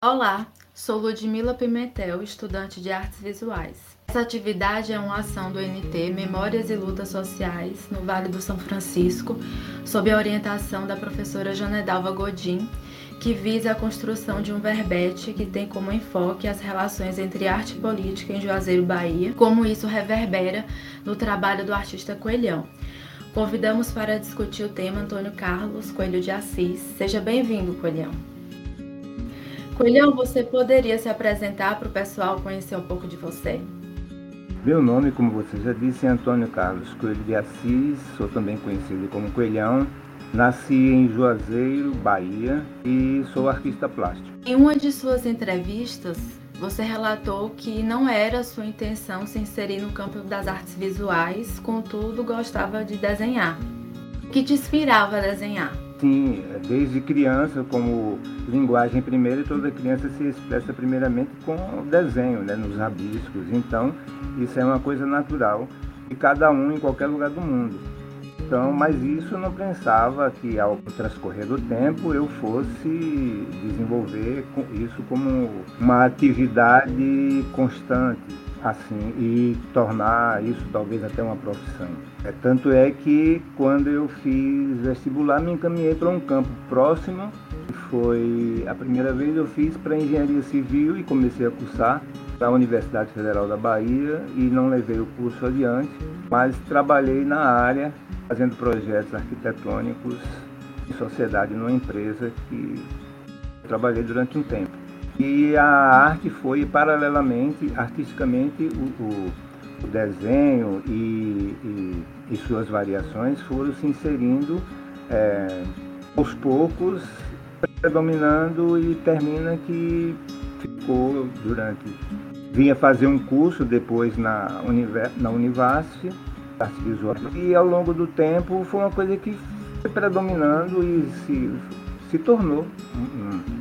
Olá, sou Ludmila Pimentel, estudante de artes visuais. Essa atividade é uma ação do NT Memórias e Lutas Sociais no Vale do São Francisco, sob a orientação da professora Janedalva Godin, que visa a construção de um verbete que tem como enfoque as relações entre arte e política em Juazeiro, Bahia, como isso reverbera no trabalho do artista Coelhão. Convidamos para discutir o tema Antônio Carlos Coelho de Assis. Seja bem-vindo, Coelhão. Coelhão, você poderia se apresentar para o pessoal conhecer um pouco de você? Meu nome, como você já disse, é Antônio Carlos Coelho de Assis, sou também conhecido como Coelhão. Nasci em Juazeiro, Bahia, e sou artista plástico. Em uma de suas entrevistas, você relatou que não era sua intenção se inserir no campo das artes visuais, contudo gostava de desenhar. O que te inspirava a desenhar? Sim, desde criança, como linguagem primeira, toda criança se expressa primeiramente com desenho, né, nos rabiscos. Então, isso é uma coisa natural de cada um em qualquer lugar do mundo. Então, mas isso eu não pensava que ao transcorrer do tempo eu fosse desenvolver isso como uma atividade constante, assim, e tornar isso talvez até uma profissão. É, tanto é que quando eu fiz vestibular me encaminhei para um campo próximo, foi a primeira vez eu fiz para engenharia civil e comecei a cursar da Universidade Federal da Bahia e não levei o curso adiante, mas trabalhei na área fazendo projetos arquitetônicos em sociedade numa empresa que trabalhei durante um tempo. E a arte foi paralelamente, artisticamente, o, o desenho e, e, e, suas variações foram se inserindo é, aos poucos, predominando e termina que ficou durante. Vinha fazer um curso depois na, na Univasf. E ao longo do tempo foi uma coisa que foi predominando e se, se tornou um, é,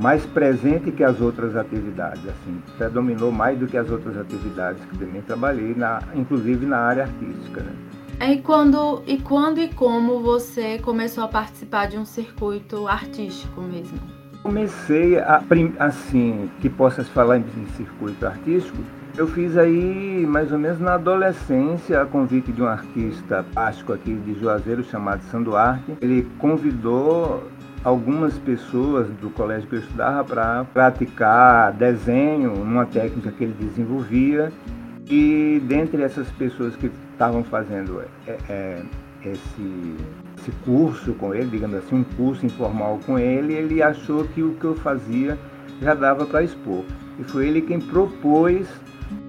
mais presente que as outras atividades, assim, predominou mais do que as outras atividades que também trabalhei, na, inclusive na área artística. Né? É, e quando, e quando e como você começou a participar de um circuito artístico mesmo? Comecei a, assim, que possa se falar em circuito artístico, eu fiz aí mais ou menos na adolescência, a convite de um artista plástico aqui de Juazeiro chamado Sanduarte. Ele convidou algumas pessoas do colégio que eu estudava para praticar desenho, uma técnica que ele desenvolvia. E dentre essas pessoas que estavam fazendo é, é, esse, esse curso com ele, digamos assim, um curso informal com ele, ele achou que o que eu fazia já dava para expor. E foi ele quem propôs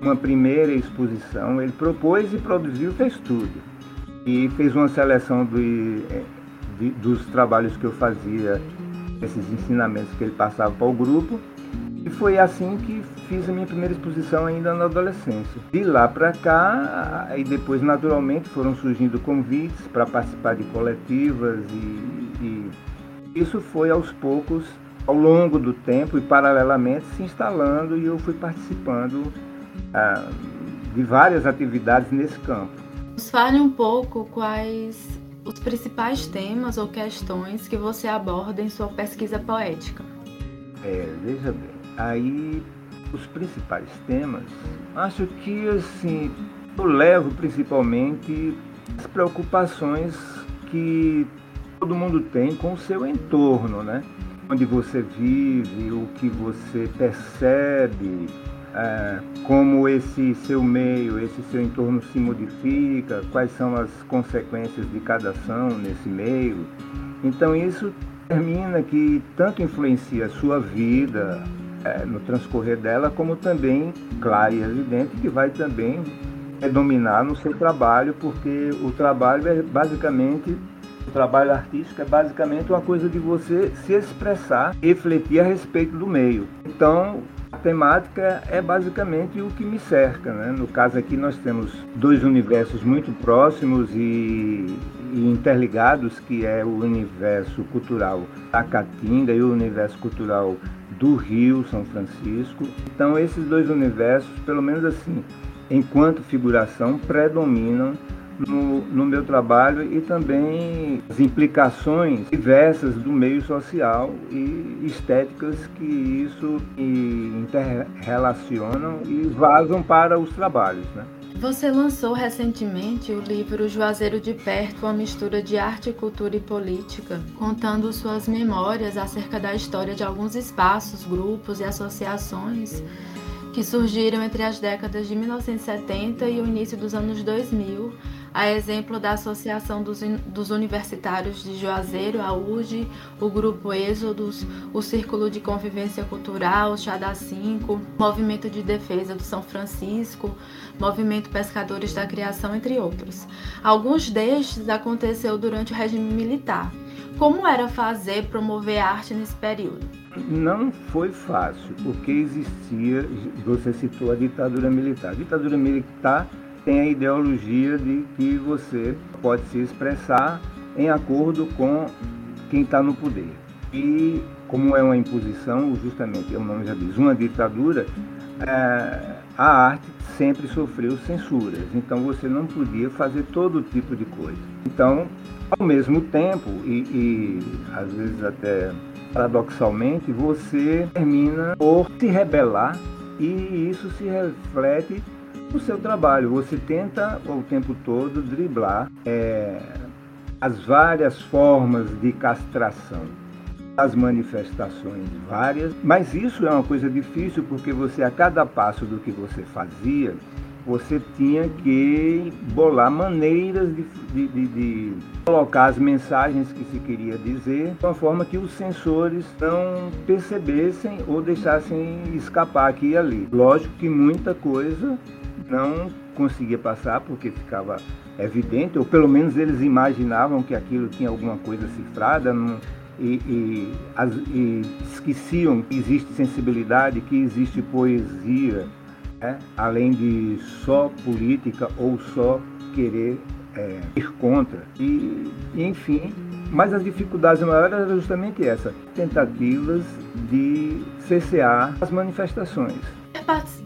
uma primeira exposição, ele propôs e produziu, fez tudo. E fez uma seleção de, de, dos trabalhos que eu fazia, esses ensinamentos que ele passava para o grupo. E foi assim que fiz a minha primeira exposição ainda na adolescência. De lá para cá, e depois naturalmente foram surgindo convites para participar de coletivas e, e isso foi aos poucos, ao longo do tempo e paralelamente se instalando e eu fui participando ah, de várias atividades nesse campo. Nos fale um pouco quais os principais temas ou questões que você aborda em sua pesquisa poética. É, veja bem, aí os principais temas, acho que assim, eu levo principalmente as preocupações que todo mundo tem com o seu entorno, né? Onde você vive, o que você percebe, é, como esse seu meio, esse seu entorno se modifica, quais são as consequências de cada ação nesse meio. Então isso termina que tanto influencia a sua vida é, no transcorrer dela, como também, claro e evidente, que vai também dominar no seu trabalho, porque o trabalho é basicamente o trabalho artístico é basicamente uma coisa de você se expressar, refletir a respeito do meio. Então, a temática é basicamente o que me cerca. Né? No caso aqui, nós temos dois universos muito próximos e, e interligados, que é o universo cultural da Caatinga e o universo cultural do Rio, São Francisco. Então, esses dois universos, pelo menos assim, enquanto figuração, predominam no, no, meu trabalho e também as implicações diversas do meio social e estéticas que isso interrelacionam e vazam para os trabalhos. Né? Você lançou recentemente o livro Juazeiro de Perto, uma mistura de arte, cultura e política, contando suas memórias acerca da história de alguns espaços, grupos e associações que surgiram entre as décadas de 1970 e o início dos anos 2000, a exemplo da Associação dos, dos Universitários de Juazeiro, a URG, o Grupo Êxodos, o Círculo de Convivência Cultural, o Chá 5, Movimento de Defesa do São Francisco, Movimento Pescadores da Criação, entre outros. Alguns destes aconteceu durante o regime militar. Como era fazer promover arte nesse período? Não foi fácil, porque existia, você citou a ditadura militar. A ditadura militar tem a ideologia de que você pode se expressar em acordo com quem está no poder. E como é uma imposição, justamente, o nome já diz, uma ditadura, é, a arte sempre sofreu censuras, então você não podia fazer todo tipo de coisa. Então, ao mesmo tempo, e, e às vezes até paradoxalmente, você termina por se rebelar e isso se reflete no seu trabalho. Você tenta o tempo todo driblar é, as várias formas de castração, as manifestações várias, mas isso é uma coisa difícil porque você, a cada passo do que você fazia, você tinha que bolar maneiras de, de, de, de, colocar as mensagens que se queria dizer de uma forma que os sensores não percebessem ou deixassem escapar aqui e ali. Lógico que muita coisa não conseguia passar porque ficava evidente, ou pelo menos eles imaginavam que aquilo tinha alguma coisa cifrada não, e, e, as, e, esqueciam que existe sensibilidade, que existe poesia, né? além de só política ou só querer é, ir contra. E, enfim, mas as dificuldades maiores eram justamente essa, tentativas de cessear as manifestações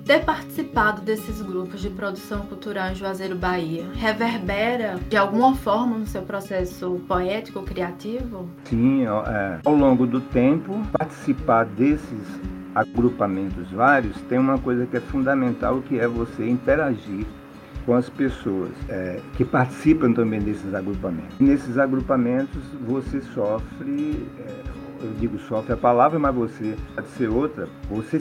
ter participado desses grupos de produção cultural em Juazeiro, Bahia, reverbera de alguma forma no seu processo poético criativo? Sim, é, ao longo do tempo, participar desses agrupamentos vários tem uma coisa que é fundamental, que é você interagir com as pessoas é, que participam também desses agrupamentos. Nesses agrupamentos você sofre, é, eu digo sofre a palavra, mas você pode ser outra, você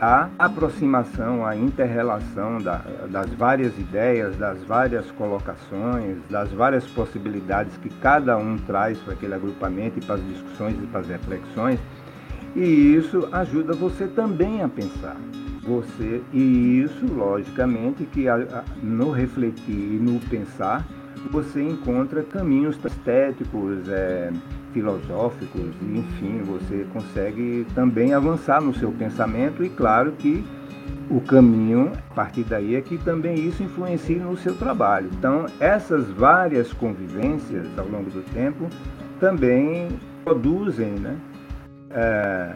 a aproximação, a interrelação da, das várias ideias, das várias colocações, das várias possibilidades que cada um traz para aquele agrupamento e para as discussões e para as reflexões, e isso ajuda você também a pensar. Você, e isso, logicamente, que no refletir e no pensar, você encontra caminhos estéticos, é, filosóficos, enfim, você consegue também avançar no seu pensamento e claro que o caminho a partir daí é que também isso influencia no seu trabalho. Então, essas várias convivências ao longo do tempo também produzem né, é,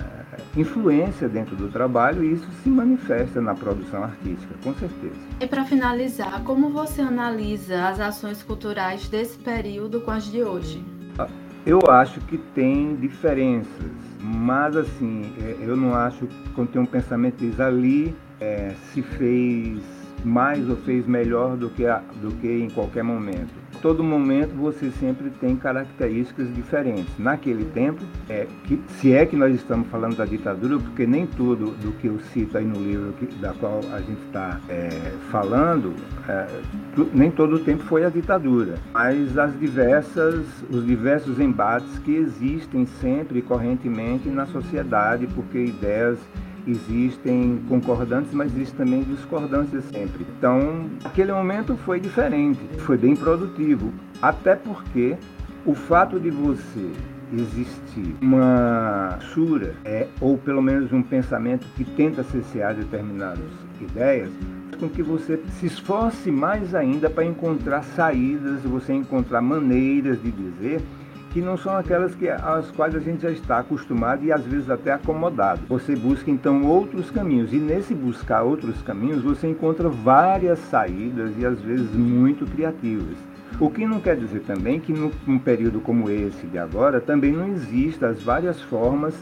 influência dentro do trabalho e isso se manifesta na produção artística, com certeza. E para finalizar, como você analisa as ações culturais desse período com as de hoje? Ah, eu acho que tem diferenças, mas assim, é, eu não acho que quando tem um pensamento diz ali é, se fez mais ou fez melhor do que, a, do que em qualquer momento todo momento você sempre tem características diferentes. Naquele tempo, é, que, se é que nós estamos falando da ditadura, porque nem tudo do que eu cito aí no livro que, da qual a gente está é, falando, é, tu, nem todo o tempo foi a ditadura, mas as diversas, os diversos embates que existem sempre e correntemente na sociedade, porque ideias existem concordantes, mas existem também discordâncias sempre. Então, aquele momento foi diferente, foi bem produtivo, até porque o fato de você existir uma sura é, ou pelo menos um pensamento que tenta cessear determinadas ideias, com que você se esforce mais ainda para encontrar saídas, você encontrar maneiras de dizer que não são aquelas que, às quais a gente já está acostumado e às vezes até acomodado. Você busca então outros caminhos e nesse buscar outros caminhos você encontra várias saídas e às vezes muito criativas. O que não quer dizer também que num período como esse de agora também não existam as várias formas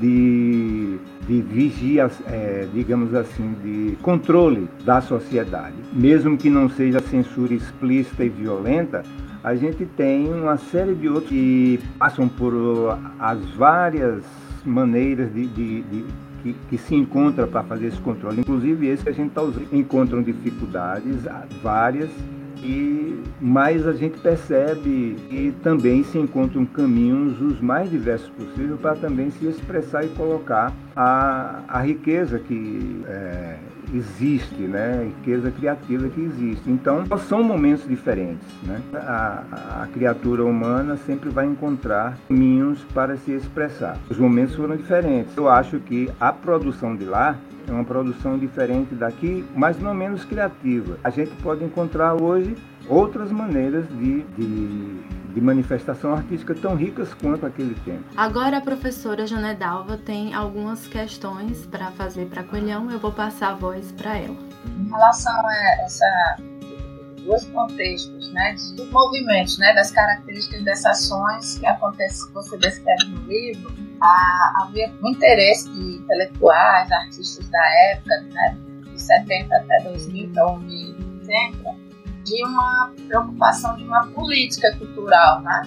de, de vigia, é, digamos assim, de controle da sociedade. Mesmo que não seja censura explícita e violenta, a gente tem uma série de outros que passam por as várias maneiras de, de, de que, que, se encontra para fazer esse controle. Inclusive esse que a gente está usando. Encontram dificuldades várias e mais a gente percebe e também se encontram caminhos os mais diversos possíveis para também se expressar e colocar a, a riqueza que é, existe, né? Riqueza criativa que existe. Então, são momentos diferentes, né? A, a criatura humana sempre vai encontrar caminhos para se expressar. Os momentos foram diferentes. Eu acho que a produção de lá é uma produção diferente daqui, mas não menos criativa. A gente pode encontrar hoje outras maneiras de, de, de, manifestação artística tão ricas quanto aquele tempo. Agora a professora Janedalva tem algumas questões para fazer para Coelhão, eu vou passar a voz para ela. Em relação a essa dois contextos, né, de movimentos, né, das características dessas ações que acontece, que você descreve no livro, havia um interesse de intelectuais, artistas da época, né, de 70 até 2000, então 1970, de uma preocupação de uma política cultural, né,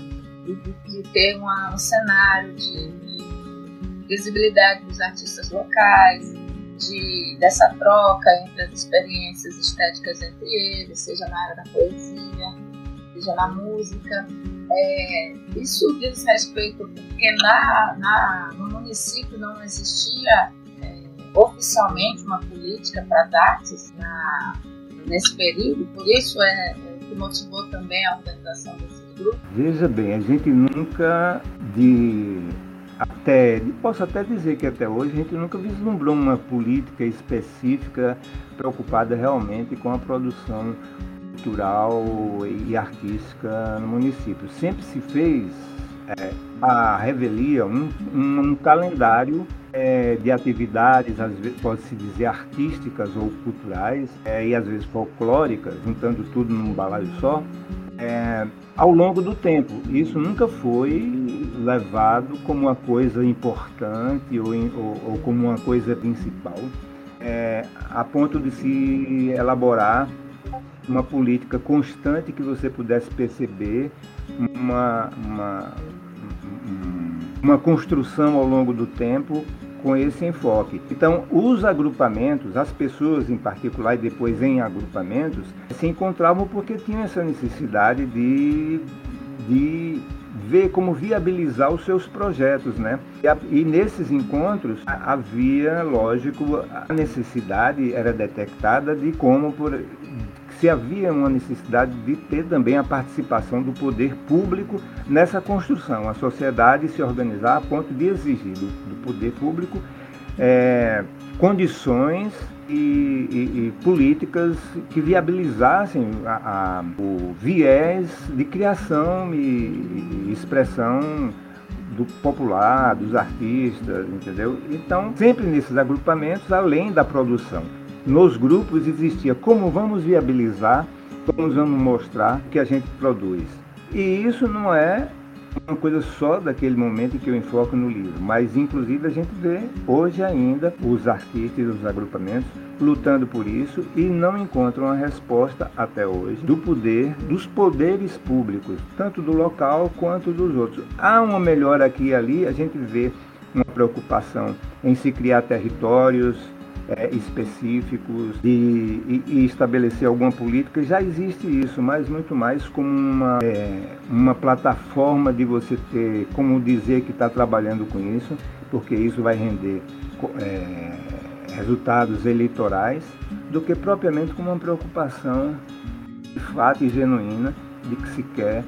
de, ter uma, um cenário de, de visibilidade dos artistas locais, de, dessa troca entre as experiências estéticas entre eles, seja na área da poesia, seja na música. É, isso diz respeito porque na, na, no município não existia é, oficialmente uma política para as artes na, nesse período, por isso é, é que motivou também a organização desses grupos. Veja bem, a gente nunca de até, posso até dizer que até hoje a gente nunca vislumbrou uma política específica preocupada realmente com a produção cultural e artística no município. Sempre se fez é, a revelia um, um, um calendário é, de atividades, às vezes pode-se dizer artísticas ou culturais, é, e às vezes folclóricas, juntando tudo num balaio só, é, ao longo do tempo. Isso nunca foi levado como uma coisa importante ou, ou, ou como uma coisa principal, é, a ponto de se elaborar uma política constante que você pudesse perceber uma, uma, uma construção ao longo do tempo com esse enfoque. Então, os agrupamentos, as pessoas em particular e depois em agrupamentos, se encontravam porque tinham essa necessidade de, de ver como viabilizar os seus projetos, né? E, nesses encontros havia, lógico, a necessidade era detectada de como por, se havia uma necessidade de ter também a participação do poder público nessa construção, a sociedade se organizar a ponto de exigir do, do poder público é, condições e, e, e, políticas que viabilizassem a, a, o viés de criação e, e expressão do popular, dos artistas, entendeu? Então, sempre nesses agrupamentos, além da produção nos grupos existia como vamos viabilizar, como vamos mostrar que a gente produz. E isso não é uma coisa só daquele momento que eu enfoco no livro, mas inclusive a gente vê hoje ainda os artistas os agrupamentos lutando por isso e não encontram a resposta até hoje do poder, dos poderes públicos, tanto do local quanto dos outros. Há uma melhora aqui e ali, a gente vê uma preocupação em se criar territórios, é, específicos e, e, e, estabelecer alguma política, já existe isso, mas muito mais como uma, é, uma plataforma de você ter, como dizer que está trabalhando com isso, porque isso vai render é, resultados eleitorais, do que propriamente como uma preocupação de fato e genuína de que se quer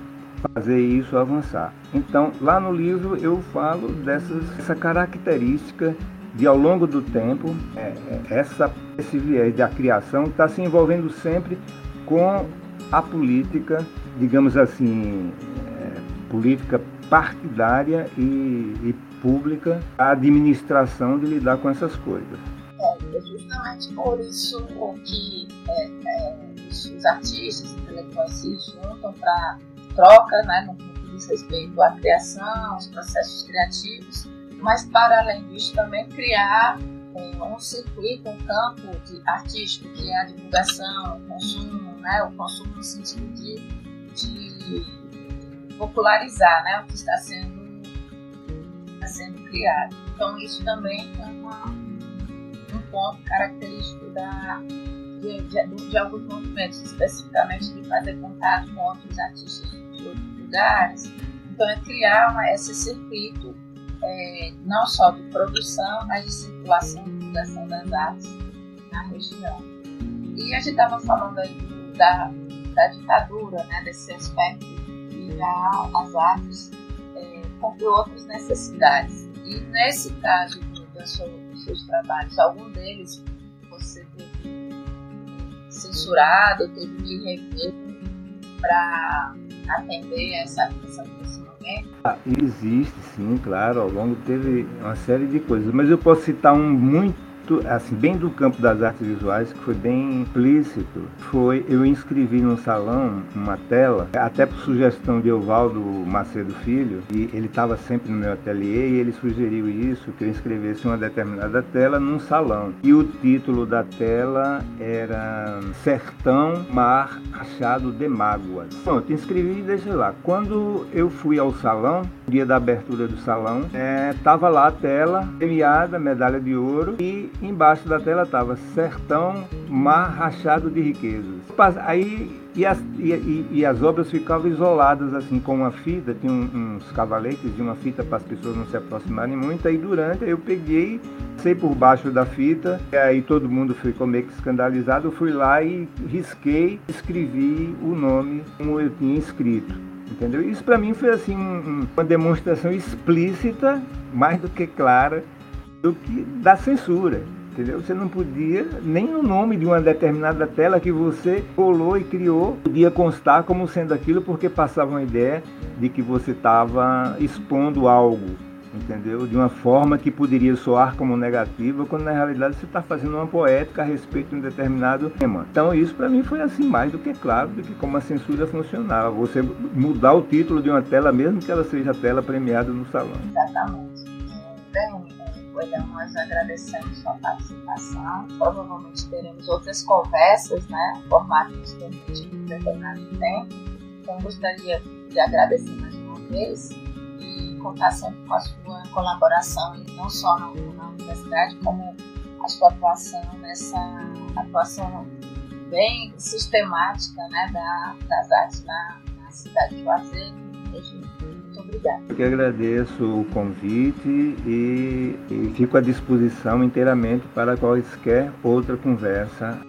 fazer isso avançar. Então, lá no livro eu falo dessas, dessa característica de ao longo do tempo, é, é, essa, esse viés da criação está se envolvendo sempre com a política, digamos assim, é, política partidária e, e pública a administração de lidar com essas coisas. É, é justamente por isso que é, é, os artistas intelectuais se juntam para troca, né, no que diz respeito à criação, aos processos criativos, mas para além disso também criar é, um circuito, um campo de artístico que é a divulgação, o consumo, né, o consumo no sentido de, de popularizar né, o que está sendo, está sendo criado. Então isso também é uma, um ponto característico da, de, de, de, alguns movimentos, especificamente de fazer contato com outros artistas de outros lugares. Então é criar uma, esse circuito é, não só de produção, mas de circulação e divulgação das artes na região. E a gente estava falando aí da, da ditadura, né, desse aspecto que já as artes é, cumpriu outras necessidades. E nesse caso do, dos seus trabalhos, algum deles você teve censurado, teve que rever para atender essa, essa ah, existe, sim, claro. Ao longo teve uma série de coisas, mas eu posso citar um muito assim, bem do campo das artes visuais, que foi bem implícito, foi eu inscrevi no salão uma tela, até por sugestão de Evaldo Macedo Filho, e ele estava sempre no meu ateliê e ele sugeriu isso, que eu inscrevesse uma determinada tela num salão. E o título da tela era Sertão Mar Achado de Mágoas. Pronto, inscrevi e deixei lá. Quando eu fui ao salão, dia da abertura do salão, estava é, lá a tela, premiada, medalha de ouro, e embaixo da tela estava Sertão Mar Rachado de Riquezas. Aí e as, e, e as obras ficavam isoladas assim com uma fita, tinha uns cavaletes de uma fita para as pessoas não se aproximarem muito. Aí durante eu peguei, sei por baixo da fita, e aí todo mundo ficou meio que escandalizado. Eu fui lá e risquei, escrevi o nome como eu tinha escrito. Entendeu? Isso para mim foi assim um, uma demonstração explícita, mais do que clara, do que da censura. Entendeu? Você não podia, nem o nome de uma determinada tela que você colou e criou, podia constar como sendo aquilo porque passava uma ideia de que você estava expondo algo, entendeu? De uma forma que poderia soar como negativa, quando na realidade você está fazendo uma poética a respeito de um determinado tema. Então isso para mim foi assim mais do que claro do que como a censura funcionava. Você mudar o título de uma tela, mesmo que ela seja tela premiada no salão. Exatamente. Bem, William, nós agradecemos sua participação. Provavelmente teremos outras conversas, né? Formato que permite um determinado tempo. Então, gostaria de agradecer mais uma vez e contar sempre com a sua colaboração, não só na, universidade, como a sua atuação nessa atuação bem sistemática né, da, das artes na, na cidade de Juazeiro muito obrigada. Eu que agradeço o convite e, e fico à disposição inteiramente para quaisquer outra conversa.